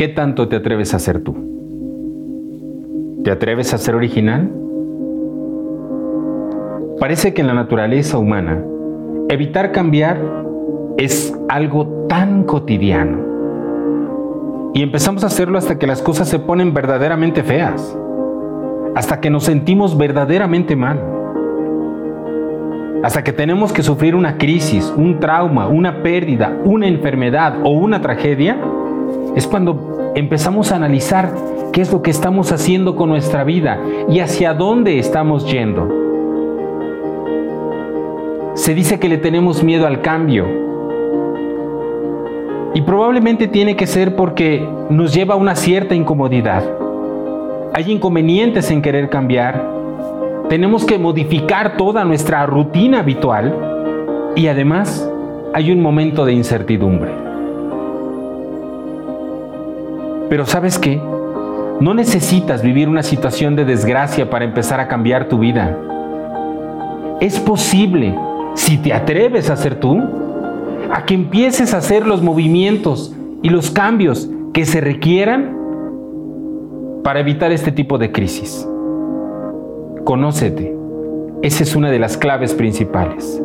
¿qué tanto te atreves a ser tú? ¿Te atreves a ser original? Parece que en la naturaleza humana, evitar cambiar es algo tan cotidiano. Y empezamos a hacerlo hasta que las cosas se ponen verdaderamente feas, hasta que nos sentimos verdaderamente mal, hasta que tenemos que sufrir una crisis, un trauma, una pérdida, una enfermedad o una tragedia, es cuando empezamos a analizar qué es lo que estamos haciendo con nuestra vida y hacia dónde estamos yendo. Se dice que le tenemos miedo al cambio. Y probablemente tiene que ser porque nos lleva a una cierta incomodidad. Hay inconvenientes en querer cambiar. Tenemos que modificar toda nuestra rutina habitual. Y además hay un momento de incertidumbre. Pero ¿sabes qué? No necesitas vivir una situación de desgracia para empezar a cambiar tu vida. Es posible, si te atreves a ser tú, a que empieces a hacer los movimientos y los cambios que se requieran para evitar este tipo de crisis. Conócete. Esa es una de las claves principales.